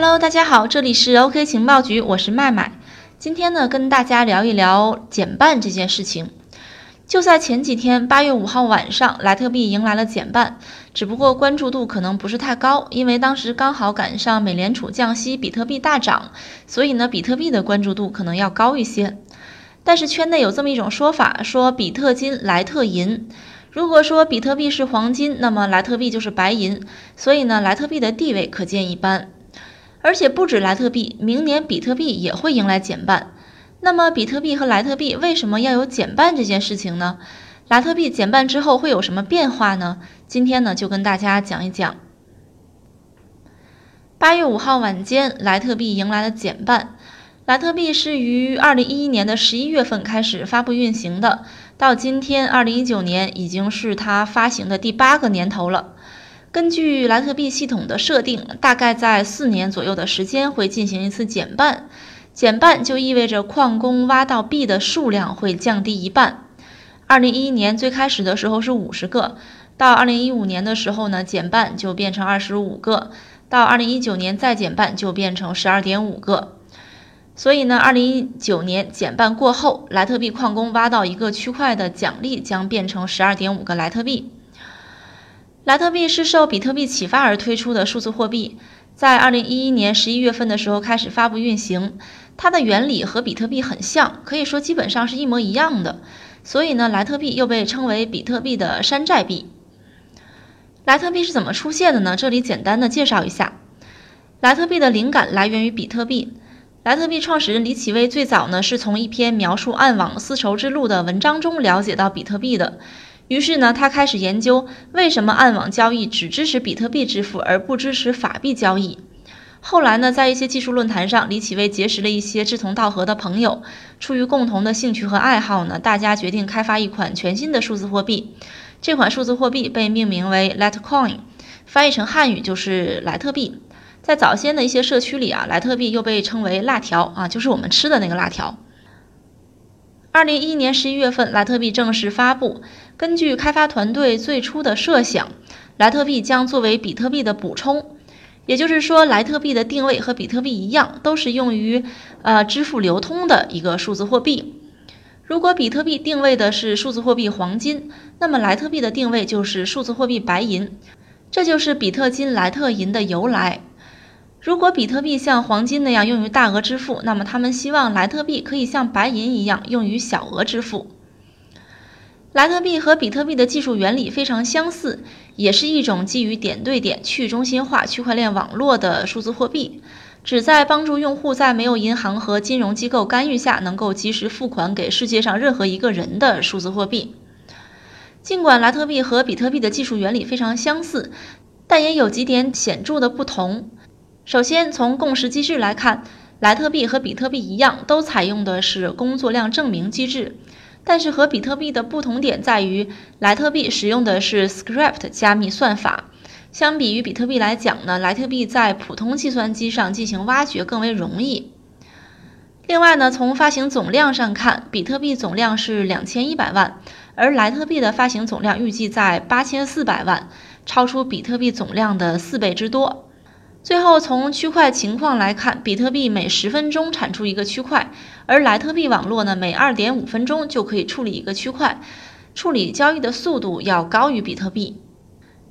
Hello，大家好，这里是 OK 情报局，我是麦麦。今天呢，跟大家聊一聊减半这件事情。就在前几天，八月五号晚上，莱特币迎来了减半，只不过关注度可能不是太高，因为当时刚好赶上美联储降息，比特币大涨，所以呢，比特币的关注度可能要高一些。但是圈内有这么一种说法，说比特金、莱特银。如果说比特币是黄金，那么莱特币就是白银，所以呢，莱特币的地位可见一斑。而且不止莱特币，明年比特币也会迎来减半。那么，比特币和莱特币为什么要有减半这件事情呢？莱特币减半之后会有什么变化呢？今天呢，就跟大家讲一讲。八月五号晚间，莱特币迎来了减半。莱特币是于二零一一年的十一月份开始发布运行的，到今天二零一九年已经是它发行的第八个年头了。根据莱特币系统的设定，大概在四年左右的时间会进行一次减半。减半就意味着矿工挖到币的数量会降低一半。二零一一年最开始的时候是五十个，到二零一五年的时候呢，减半就变成二十五个，到二零一九年再减半就变成十二点五个。所以呢，二零一九年减半过后，莱特币矿工挖到一个区块的奖励将变成十二点五个莱特币。莱特币是受比特币启发而推出的数字货币，在二零一一年十一月份的时候开始发布运行。它的原理和比特币很像，可以说基本上是一模一样的。所以呢，莱特币又被称为比特币的山寨币。莱特币是怎么出现的呢？这里简单的介绍一下。莱特币的灵感来源于比特币。莱特币创始人李启微最早呢是从一篇描述暗网丝绸之路的文章中了解到比特币的。于是呢，他开始研究为什么暗网交易只支持比特币支付而不支持法币交易。后来呢，在一些技术论坛上，李启微结识了一些志同道合的朋友。出于共同的兴趣和爱好呢，大家决定开发一款全新的数字货币。这款数字货币被命名为 Litecoin，翻译成汉语就是莱特币。在早先的一些社区里啊，莱特币又被称为辣条啊，就是我们吃的那个辣条。二零一一年十一月份，莱特币正式发布。根据开发团队最初的设想，莱特币将作为比特币的补充，也就是说，莱特币的定位和比特币一样，都是用于呃支付流通的一个数字货币。如果比特币定位的是数字货币黄金，那么莱特币的定位就是数字货币白银，这就是比特金、莱特银的由来。如果比特币像黄金那样用于大额支付，那么他们希望莱特币可以像白银一样用于小额支付。莱特币和比特币的技术原理非常相似，也是一种基于点对点去中心化区块链网络的数字货币，旨在帮助用户在没有银行和金融机构干预下，能够及时付款给世界上任何一个人的数字货币。尽管莱特币和比特币的技术原理非常相似，但也有几点显著的不同。首先，从共识机制来看，莱特币和比特币一样，都采用的是工作量证明机制。但是和比特币的不同点在于，莱特币使用的是 Script 加密算法。相比于比特币来讲呢，莱特币在普通计算机上进行挖掘更为容易。另外呢，从发行总量上看，比特币总量是两千一百万，而莱特币的发行总量预计在八千四百万，超出比特币总量的四倍之多。最后，从区块情况来看，比特币每十分钟产出一个区块，而莱特币网络呢，每二点五分钟就可以处理一个区块，处理交易的速度要高于比特币。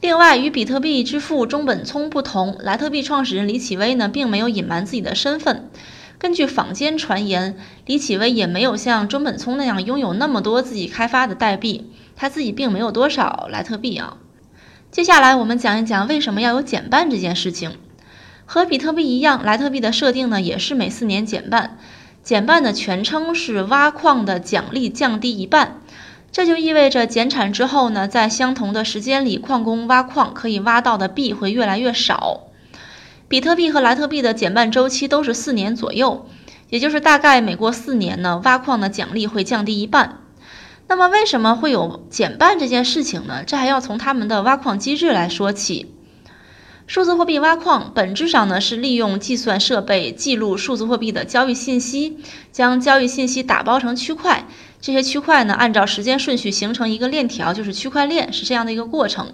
另外，与比特币之父中本聪不同，莱特币创始人李启威呢，并没有隐瞒自己的身份。根据坊间传言，李启威也没有像中本聪那样拥有那么多自己开发的代币，他自己并没有多少莱特币啊。接下来，我们讲一讲为什么要有减半这件事情。和比特币一样，莱特币的设定呢也是每四年减半。减半的全称是挖矿的奖励降低一半，这就意味着减产之后呢，在相同的时间里，矿工挖矿可以挖到的币会越来越少。比特币和莱特币的减半周期都是四年左右，也就是大概每过四年呢，挖矿的奖励会降低一半。那么为什么会有减半这件事情呢？这还要从他们的挖矿机制来说起。数字货币挖矿本质上呢是利用计算设备记录数字货币的交易信息，将交易信息打包成区块，这些区块呢按照时间顺序形成一个链条，就是区块链，是这样的一个过程。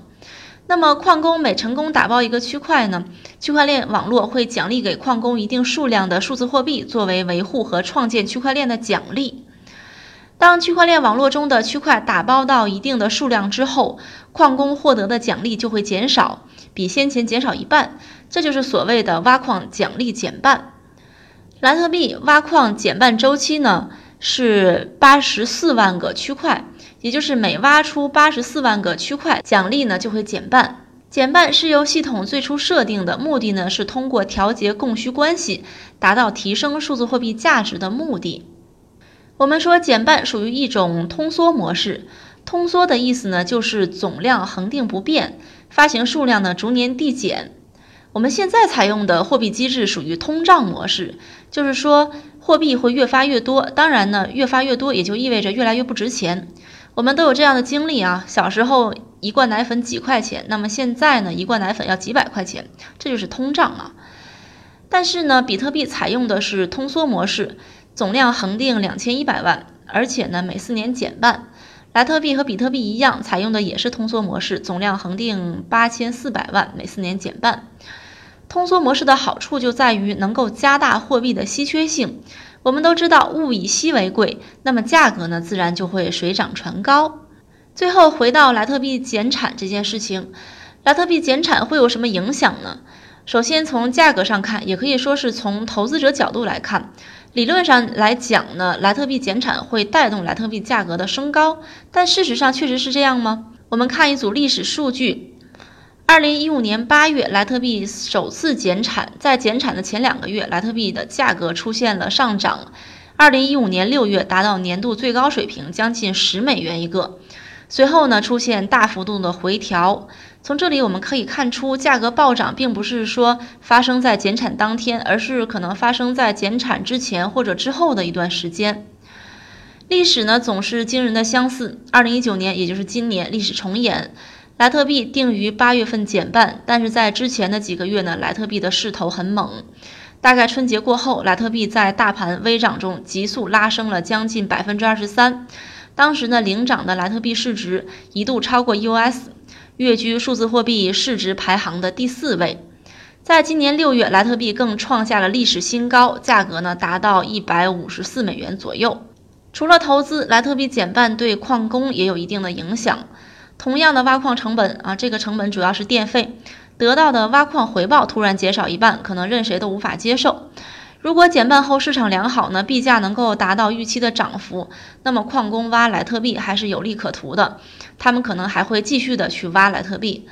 那么矿工每成功打包一个区块呢，区块链网络会奖励给矿工一定数量的数字货币，作为维护和创建区块链的奖励。当区块链网络中的区块打包到一定的数量之后，矿工获得的奖励就会减少，比先前减少一半，这就是所谓的挖矿奖励减半。莱特币挖矿减半周期呢是八十四万个区块。也就是每挖出八十四万个区块，奖励呢就会减半。减半是由系统最初设定的目的呢，是通过调节供需关系，达到提升数字货币价值的目的。我们说减半属于一种通缩模式，通缩的意思呢就是总量恒定不变，发行数量呢逐年递减。我们现在采用的货币机制属于通胀模式，就是说货币会越发越多，当然呢越发越多也就意味着越来越不值钱。我们都有这样的经历啊，小时候一罐奶粉几块钱，那么现在呢，一罐奶粉要几百块钱，这就是通胀啊。但是呢，比特币采用的是通缩模式，总量恒定两千一百万，而且呢，每四年减半。莱特币和比特币一样，采用的也是通缩模式，总量恒定八千四百万，每四年减半。通缩模式的好处就在于能够加大货币的稀缺性。我们都知道物以稀为贵，那么价格呢，自然就会水涨船高。最后回到莱特币减产这件事情，莱特币减产会有什么影响呢？首先从价格上看，也可以说是从投资者角度来看，理论上来讲呢，莱特币减产会带动莱特币价格的升高。但事实上确实是这样吗？我们看一组历史数据。二零一五年八月，莱特币首次减产，在减产的前两个月，莱特币的价格出现了上涨。二零一五年六月达到年度最高水平，将近十美元一个。随后呢，出现大幅度的回调。从这里我们可以看出，价格暴涨并不是说发生在减产当天，而是可能发生在减产之前或者之后的一段时间。历史呢，总是惊人的相似。二零一九年，也就是今年，历史重演。莱特币定于八月份减半，但是在之前的几个月呢，莱特币的势头很猛。大概春节过后，莱特币在大盘微涨中急速拉升了将近百分之二十三。当时呢，领涨的莱特币市值一度超过 US，跃居数字货币市值排行的第四位。在今年六月，莱特币更创下了历史新高，价格呢达到一百五十四美元左右。除了投资，莱特币减半对矿工也有一定的影响。同样的挖矿成本啊，这个成本主要是电费，得到的挖矿回报突然减少一半，可能任谁都无法接受。如果减半后市场良好呢，币价能够达到预期的涨幅，那么矿工挖莱特币还是有利可图的，他们可能还会继续的去挖莱特币。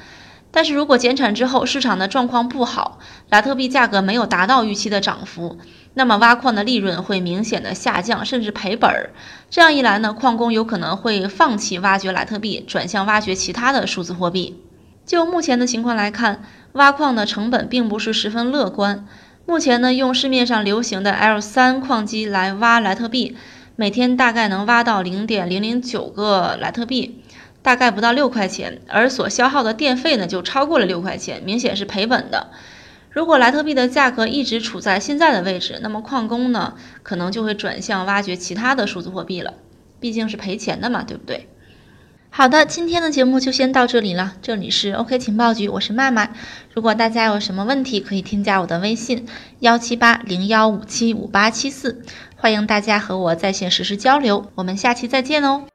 但是如果减产之后市场的状况不好，莱特币价格没有达到预期的涨幅，那么挖矿的利润会明显的下降，甚至赔本儿。这样一来呢，矿工有可能会放弃挖掘莱特币，转向挖掘其他的数字货币。就目前的情况来看，挖矿的成本并不是十分乐观。目前呢，用市面上流行的 L 三矿机来挖莱特币，每天大概能挖到零点零零九个莱特币。大概不到六块钱，而所消耗的电费呢就超过了六块钱，明显是赔本的。如果莱特币的价格一直处在现在的位置，那么矿工呢可能就会转向挖掘其他的数字货币了，毕竟是赔钱的嘛，对不对？好的，今天的节目就先到这里了。这里是 OK 情报局，我是麦麦。如果大家有什么问题，可以添加我的微信幺七八零幺五七五八七四，欢迎大家和我在线实时交流。我们下期再见哦。